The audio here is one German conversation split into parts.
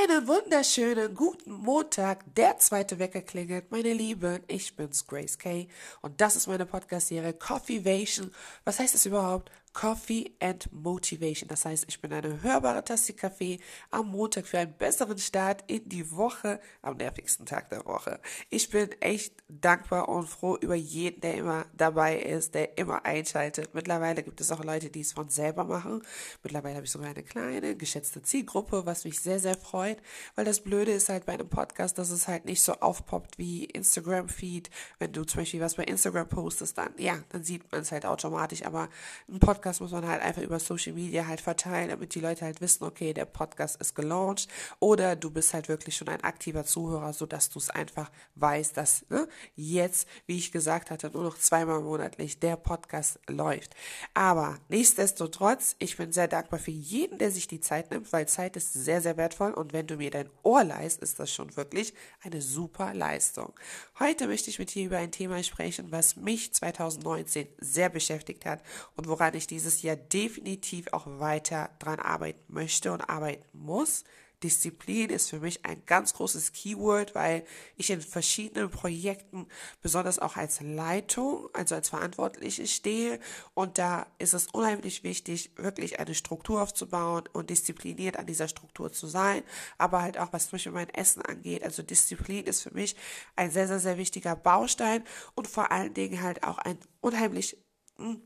Einen wunderschönen guten Montag. Der zweite Wecker klingelt. Meine Lieben, ich bin's Grace Kay und das ist meine Podcast-Serie Coffeevation. Was heißt das überhaupt? Coffee and Motivation. Das heißt, ich bin eine hörbare Tasse Kaffee am Montag für einen besseren Start in die Woche, am nervigsten Tag der Woche. Ich bin echt dankbar und froh über jeden, der immer dabei ist, der immer einschaltet. Mittlerweile gibt es auch Leute, die es von selber machen. Mittlerweile habe ich sogar eine kleine, geschätzte Zielgruppe, was mich sehr, sehr freut, weil das Blöde ist halt bei einem Podcast, dass es halt nicht so aufpoppt wie Instagram-Feed. Wenn du zum Beispiel was bei Instagram postest, dann, ja, dann sieht man es halt automatisch, aber ein Podcast Podcast muss man halt einfach über Social Media halt verteilen, damit die Leute halt wissen, okay, der Podcast ist gelauncht oder du bist halt wirklich schon ein aktiver Zuhörer, so dass du es einfach weißt, dass ne, jetzt, wie ich gesagt hatte, nur noch zweimal monatlich der Podcast läuft. Aber nichtsdestotrotz, ich bin sehr dankbar für jeden, der sich die Zeit nimmt, weil Zeit ist sehr, sehr wertvoll und wenn du mir dein Ohr leist, ist das schon wirklich eine super Leistung. Heute möchte ich mit dir über ein Thema sprechen, was mich 2019 sehr beschäftigt hat und woran ich dieses Jahr definitiv auch weiter dran arbeiten möchte und arbeiten muss. Disziplin ist für mich ein ganz großes Keyword, weil ich in verschiedenen Projekten, besonders auch als Leitung, also als Verantwortliche stehe. Und da ist es unheimlich wichtig, wirklich eine Struktur aufzubauen und diszipliniert an dieser Struktur zu sein. Aber halt auch, was zum Beispiel mein Essen angeht. Also Disziplin ist für mich ein sehr, sehr, sehr wichtiger Baustein und vor allen Dingen halt auch ein unheimlich hm,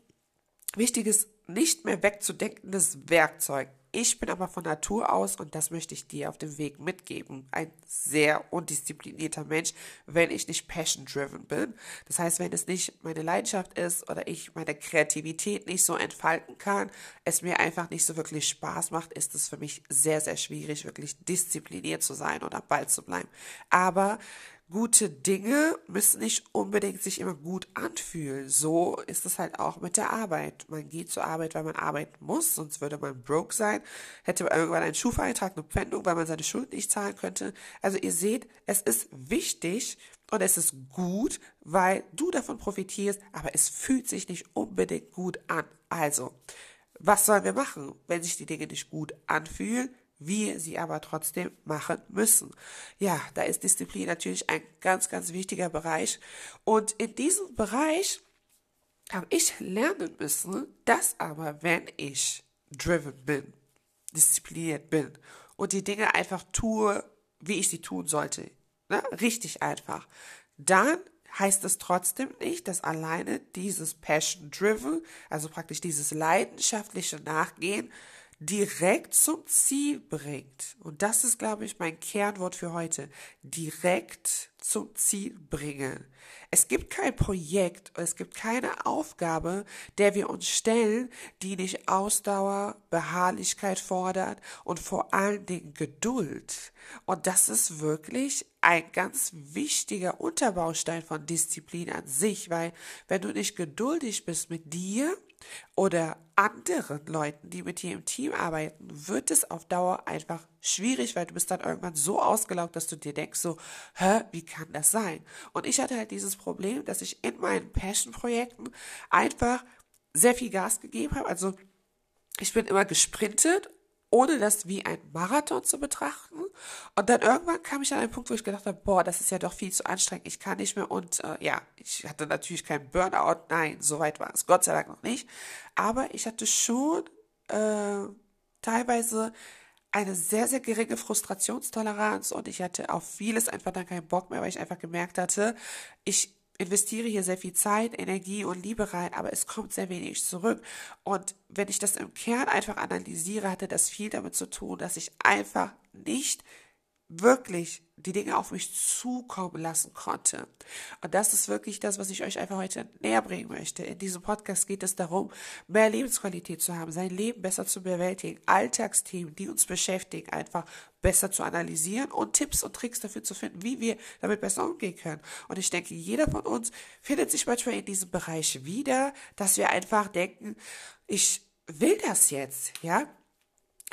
wichtiges, nicht mehr wegzudenkendes Werkzeug. Ich bin aber von Natur aus, und das möchte ich dir auf dem Weg mitgeben, ein sehr undisziplinierter Mensch, wenn ich nicht passion-driven bin. Das heißt, wenn es nicht meine Leidenschaft ist oder ich meine Kreativität nicht so entfalten kann, es mir einfach nicht so wirklich Spaß macht, ist es für mich sehr, sehr schwierig, wirklich diszipliniert zu sein oder bald zu bleiben. Aber gute Dinge müssen nicht unbedingt sich immer gut anfühlen. So ist es halt auch mit der Arbeit. Man geht zur Arbeit, weil man arbeiten muss, sonst würde man broke sein, hätte man irgendwann einen Schufa-Eintrag, eine Pfändung, weil man seine Schuld nicht zahlen könnte. Also ihr seht, es ist wichtig und es ist gut, weil du davon profitierst, aber es fühlt sich nicht unbedingt gut an. Also, was sollen wir machen, wenn sich die Dinge nicht gut anfühlen? Wir sie aber trotzdem machen müssen. Ja, da ist Disziplin natürlich ein ganz, ganz wichtiger Bereich. Und in diesem Bereich habe ich lernen müssen, dass aber, wenn ich driven bin, diszipliniert bin und die Dinge einfach tue, wie ich sie tun sollte, ne, richtig einfach, dann heißt es trotzdem nicht, dass alleine dieses Passion Driven, also praktisch dieses leidenschaftliche Nachgehen, direkt zum Ziel bringt. Und das ist, glaube ich, mein Kernwort für heute. Direkt zum Ziel bringen. Es gibt kein Projekt, es gibt keine Aufgabe, der wir uns stellen, die nicht Ausdauer, Beharrlichkeit fordert und vor allen Dingen Geduld. Und das ist wirklich ein ganz wichtiger Unterbaustein von Disziplin an sich, weil wenn du nicht geduldig bist mit dir, oder anderen Leuten, die mit dir im Team arbeiten, wird es auf Dauer einfach schwierig, weil du bist dann irgendwann so ausgelaugt, dass du dir denkst so, hä, wie kann das sein? Und ich hatte halt dieses Problem, dass ich in meinen Passion-Projekten einfach sehr viel Gas gegeben habe. Also ich bin immer gesprintet ohne das wie ein Marathon zu betrachten. Und dann irgendwann kam ich an einen Punkt, wo ich gedacht habe, boah, das ist ja doch viel zu anstrengend, ich kann nicht mehr. Und äh, ja, ich hatte natürlich keinen Burnout, nein, so weit war es, Gott sei Dank noch nicht. Aber ich hatte schon äh, teilweise eine sehr, sehr geringe Frustrationstoleranz und ich hatte auf vieles einfach dann keinen Bock mehr, weil ich einfach gemerkt hatte, ich investiere hier sehr viel Zeit, Energie und Liebe rein, aber es kommt sehr wenig zurück. Und wenn ich das im Kern einfach analysiere, hatte das viel damit zu tun, dass ich einfach nicht wirklich die Dinge auf mich zukommen lassen konnte. Und das ist wirklich das, was ich euch einfach heute näher bringen möchte. In diesem Podcast geht es darum, mehr Lebensqualität zu haben, sein Leben besser zu bewältigen, Alltagsthemen, die uns beschäftigen, einfach besser zu analysieren und Tipps und Tricks dafür zu finden, wie wir damit besser umgehen können. Und ich denke, jeder von uns findet sich manchmal in diesem Bereich wieder, dass wir einfach denken, ich will das jetzt, ja?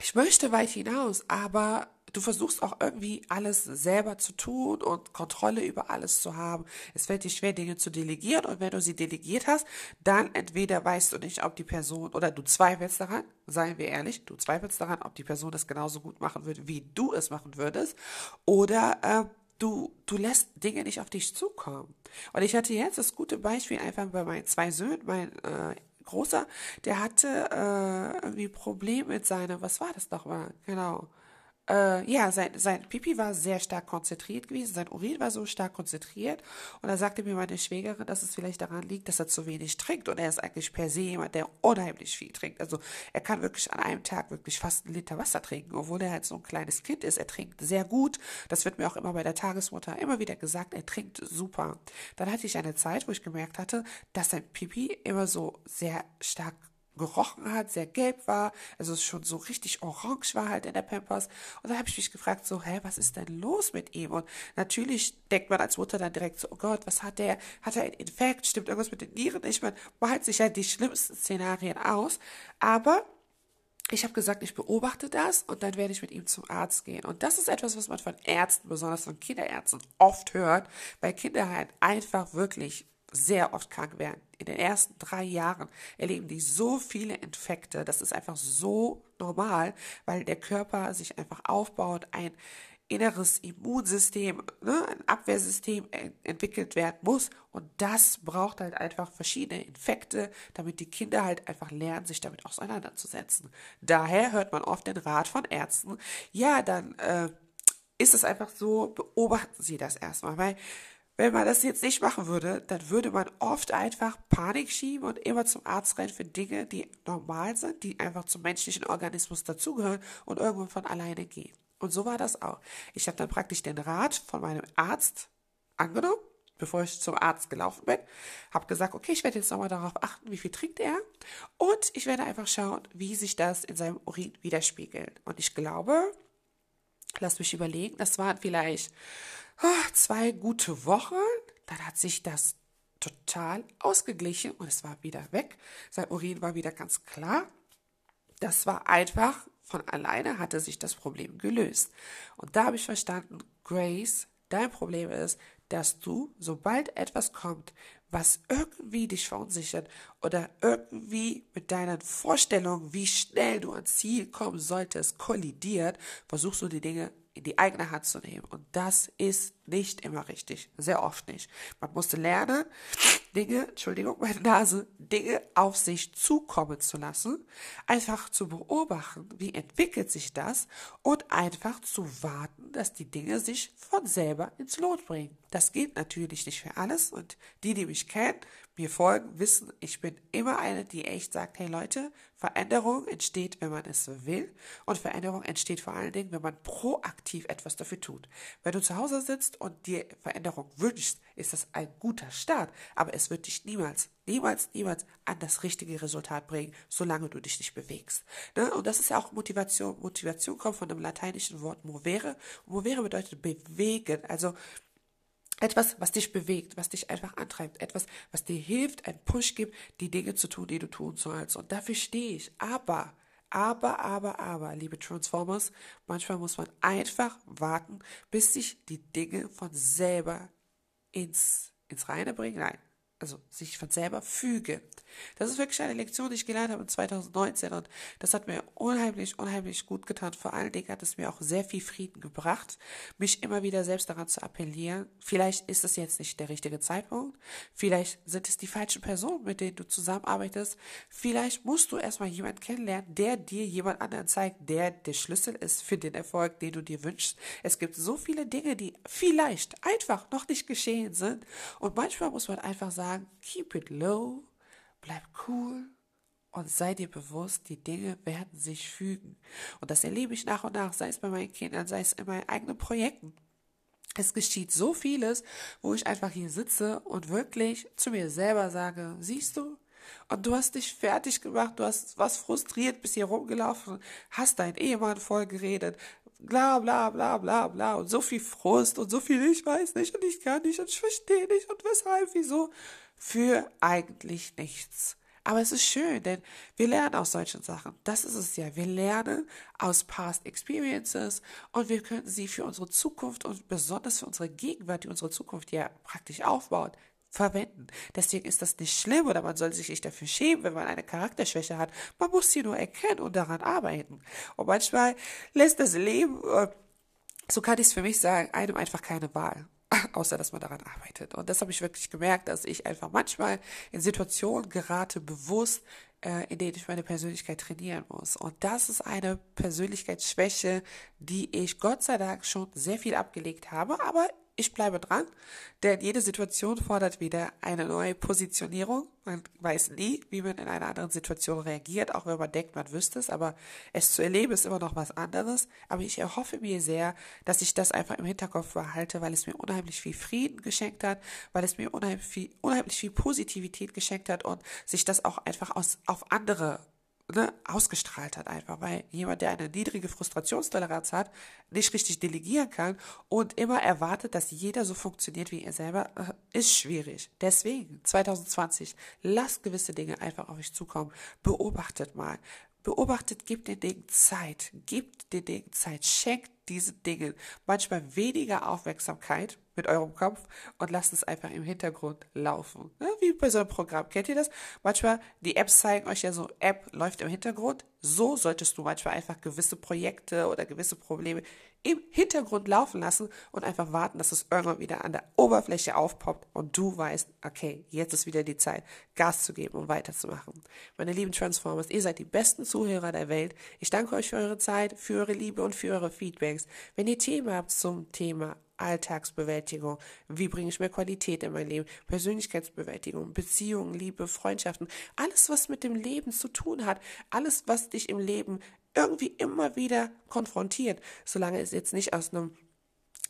Ich möchte weit hinaus, aber du versuchst auch irgendwie alles selber zu tun und Kontrolle über alles zu haben. Es fällt dir schwer, Dinge zu delegieren und wenn du sie delegiert hast, dann entweder weißt du nicht, ob die Person oder du zweifelst daran, seien wir ehrlich, du zweifelst daran, ob die Person das genauso gut machen würde, wie du es machen würdest, oder äh, du, du lässt Dinge nicht auf dich zukommen. Und ich hatte jetzt das gute Beispiel einfach bei meinen zwei Söhnen, mein äh, Großer, der hatte äh, irgendwie Probleme mit seiner, was war das nochmal? Genau äh, ja, sein, sein Pipi war sehr stark konzentriert gewesen, sein Urin war so stark konzentriert. Und da sagte mir meine Schwägerin, dass es vielleicht daran liegt, dass er zu wenig trinkt. Und er ist eigentlich per se jemand, der unheimlich viel trinkt. Also er kann wirklich an einem Tag wirklich fast einen Liter Wasser trinken, obwohl er halt so ein kleines Kind ist. Er trinkt sehr gut. Das wird mir auch immer bei der Tagesmutter immer wieder gesagt, er trinkt super. Dann hatte ich eine Zeit, wo ich gemerkt hatte, dass sein Pipi immer so sehr stark gerochen hat, sehr gelb war, also schon so richtig orange war halt in der Pampers. Und dann habe ich mich gefragt, so, hä, was ist denn los mit ihm? Und natürlich denkt man als Mutter dann direkt so, oh Gott, was hat der? Hat er einen Infekt? Stimmt irgendwas mit den Nieren? Ich meine, malt sich halt die schlimmsten Szenarien aus. Aber ich habe gesagt, ich beobachte das und dann werde ich mit ihm zum Arzt gehen. Und das ist etwas, was man von Ärzten, besonders von Kinderärzten, oft hört, weil Kinder halt einfach wirklich sehr oft krank werden. In den ersten drei Jahren erleben die so viele Infekte. Das ist einfach so normal, weil der Körper sich einfach aufbaut, ein inneres Immunsystem, ne, ein Abwehrsystem entwickelt werden muss. Und das braucht halt einfach verschiedene Infekte, damit die Kinder halt einfach lernen, sich damit auseinanderzusetzen. Daher hört man oft den Rat von Ärzten, ja, dann äh, ist es einfach so, beobachten Sie das erstmal, weil wenn man das jetzt nicht machen würde, dann würde man oft einfach Panik schieben und immer zum Arzt rennen für Dinge, die normal sind, die einfach zum menschlichen Organismus dazugehören und irgendwann von alleine gehen. Und so war das auch. Ich habe dann praktisch den Rat von meinem Arzt angenommen, bevor ich zum Arzt gelaufen bin, habe gesagt, okay, ich werde jetzt nochmal darauf achten, wie viel trinkt er und ich werde einfach schauen, wie sich das in seinem Urin widerspiegelt. Und ich glaube, lass mich überlegen, das waren vielleicht zwei gute Wochen, dann hat sich das total ausgeglichen und es war wieder weg. Sein Urin war wieder ganz klar. Das war einfach von alleine hatte sich das Problem gelöst. Und da habe ich verstanden, Grace, dein Problem ist, dass du, sobald etwas kommt, was irgendwie dich verunsichert oder irgendwie mit deinen Vorstellungen, wie schnell du ans Ziel kommen solltest, kollidiert, versuchst du die Dinge in die eigene Hand zu nehmen. Und das ist nicht immer richtig. Sehr oft nicht. Man musste lernen, Dinge, Entschuldigung, meine Nase, Dinge auf sich zukommen zu lassen, einfach zu beobachten, wie entwickelt sich das und einfach zu warten, dass die Dinge sich von selber ins Lot bringen. Das geht natürlich nicht für alles und die, die mich kennen, mir folgen, wissen, ich bin immer eine, die echt sagt, hey Leute, Veränderung entsteht, wenn man es will und Veränderung entsteht vor allen Dingen, wenn man proaktiv etwas dafür tut. Wenn du zu Hause sitzt und dir Veränderung wünschst, ist das ein guter Start, aber es wird dich niemals, niemals, niemals an das richtige Resultat bringen, solange du dich nicht bewegst. Ne? Und das ist ja auch Motivation. Motivation kommt von dem lateinischen Wort movere. movere bedeutet bewegen, also etwas, was dich bewegt, was dich einfach antreibt, etwas, was dir hilft, einen Push gibt, die Dinge zu tun, die du tun sollst. Und dafür stehe ich. Aber, aber, aber, aber, liebe Transformers, manchmal muss man einfach warten, bis sich die Dinge von selber ins, ins Reine bringen. Nein, also sich von selber fügen. Das ist wirklich eine Lektion, die ich gelernt habe in 2019 und das hat mir unheimlich, unheimlich gut getan. Vor allen Dingen hat es mir auch sehr viel Frieden gebracht, mich immer wieder selbst daran zu appellieren. Vielleicht ist es jetzt nicht der richtige Zeitpunkt. Vielleicht sind es die falschen Personen, mit denen du zusammenarbeitest. Vielleicht musst du erstmal jemanden kennenlernen, der dir jemand anderen zeigt, der der Schlüssel ist für den Erfolg, den du dir wünschst. Es gibt so viele Dinge, die vielleicht einfach noch nicht geschehen sind und manchmal muss man einfach sagen, keep it low bleib cool und sei dir bewusst, die Dinge werden sich fügen. Und das erlebe ich nach und nach, sei es bei meinen Kindern, sei es in meinen eigenen Projekten. Es geschieht so vieles, wo ich einfach hier sitze und wirklich zu mir selber sage, siehst du, und du hast dich fertig gemacht, du hast was frustriert, bist hier rumgelaufen, hast deinen Ehemann voll geredet, bla bla bla bla bla und so viel Frust und so viel ich weiß nicht und ich kann nicht und ich verstehe nicht und weshalb, wieso für eigentlich nichts. Aber es ist schön, denn wir lernen aus solchen Sachen. Das ist es ja. Wir lernen aus Past Experiences und wir können sie für unsere Zukunft und besonders für unsere Gegenwart, die unsere Zukunft ja praktisch aufbaut, verwenden. Deswegen ist das nicht schlimm oder man soll sich nicht dafür schämen, wenn man eine Charakterschwäche hat. Man muss sie nur erkennen und daran arbeiten. Und manchmal lässt das Leben, äh, so kann ich es für mich sagen, einem einfach keine Wahl. außer dass man daran arbeitet. Und das habe ich wirklich gemerkt, dass ich einfach manchmal in Situationen gerate, bewusst, äh, in denen ich meine Persönlichkeit trainieren muss. Und das ist eine Persönlichkeitsschwäche, die ich Gott sei Dank schon sehr viel abgelegt habe, aber ich bleibe dran, denn jede Situation fordert wieder eine neue Positionierung. Man weiß nie, wie man in einer anderen Situation reagiert, auch wenn man denkt, man wüsste es, aber es zu erleben ist immer noch was anderes. Aber ich erhoffe mir sehr, dass ich das einfach im Hinterkopf behalte, weil es mir unheimlich viel Frieden geschenkt hat, weil es mir unheimlich viel, unheimlich viel Positivität geschenkt hat und sich das auch einfach aus, auf andere ne, ausgestrahlt hat einfach, weil jemand, der eine niedrige Frustrationstoleranz hat, nicht richtig delegieren kann und immer erwartet, dass jeder so funktioniert wie er selber, äh, ist schwierig. Deswegen 2020, lasst gewisse Dinge einfach auf euch zukommen. Beobachtet mal. Beobachtet, gebt den Dingen Zeit. Gebt den Dingen Zeit. Schenkt diesen Dingen manchmal weniger Aufmerksamkeit mit eurem Kopf und lasst es einfach im Hintergrund laufen. Ja, wie bei so einem Programm. Kennt ihr das? Manchmal, die Apps zeigen euch ja so, App läuft im Hintergrund. So solltest du manchmal einfach gewisse Projekte oder gewisse Probleme im Hintergrund laufen lassen und einfach warten, dass es irgendwann wieder an der Oberfläche aufpoppt und du weißt, okay, jetzt ist wieder die Zeit, Gas zu geben und weiterzumachen. Meine lieben Transformers, ihr seid die besten Zuhörer der Welt. Ich danke euch für eure Zeit, für eure Liebe und für eure Feedbacks. Wenn ihr Themen habt zum Thema Alltagsbewältigung. Wie bringe ich mehr Qualität in mein Leben? Persönlichkeitsbewältigung, Beziehungen, Liebe, Freundschaften. Alles, was mit dem Leben zu tun hat. Alles, was dich im Leben irgendwie immer wieder konfrontiert. Solange es jetzt nicht aus einem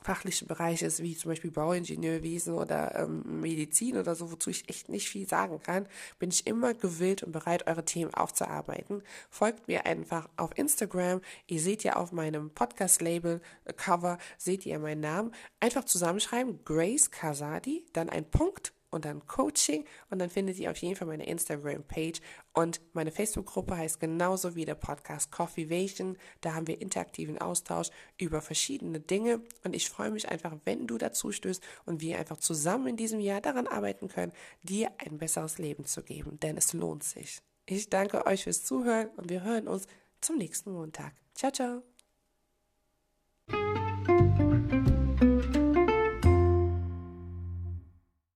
fachlichen Bereich ist, wie zum Beispiel Bauingenieurwesen oder ähm, Medizin oder so, wozu ich echt nicht viel sagen kann, bin ich immer gewillt und bereit, eure Themen aufzuarbeiten. Folgt mir einfach auf Instagram. Ihr seht ja auf meinem Podcast-Label-Cover, seht ihr meinen Namen. Einfach zusammenschreiben, Grace Kasadi, dann ein Punkt und dann Coaching und dann findet ihr auf jeden Fall meine Instagram-Page und meine Facebook-Gruppe heißt genauso wie der Podcast Coffeevation. Da haben wir interaktiven Austausch über verschiedene Dinge und ich freue mich einfach, wenn du dazu stößt und wir einfach zusammen in diesem Jahr daran arbeiten können, dir ein besseres Leben zu geben, denn es lohnt sich. Ich danke euch fürs Zuhören und wir hören uns zum nächsten Montag. Ciao, ciao.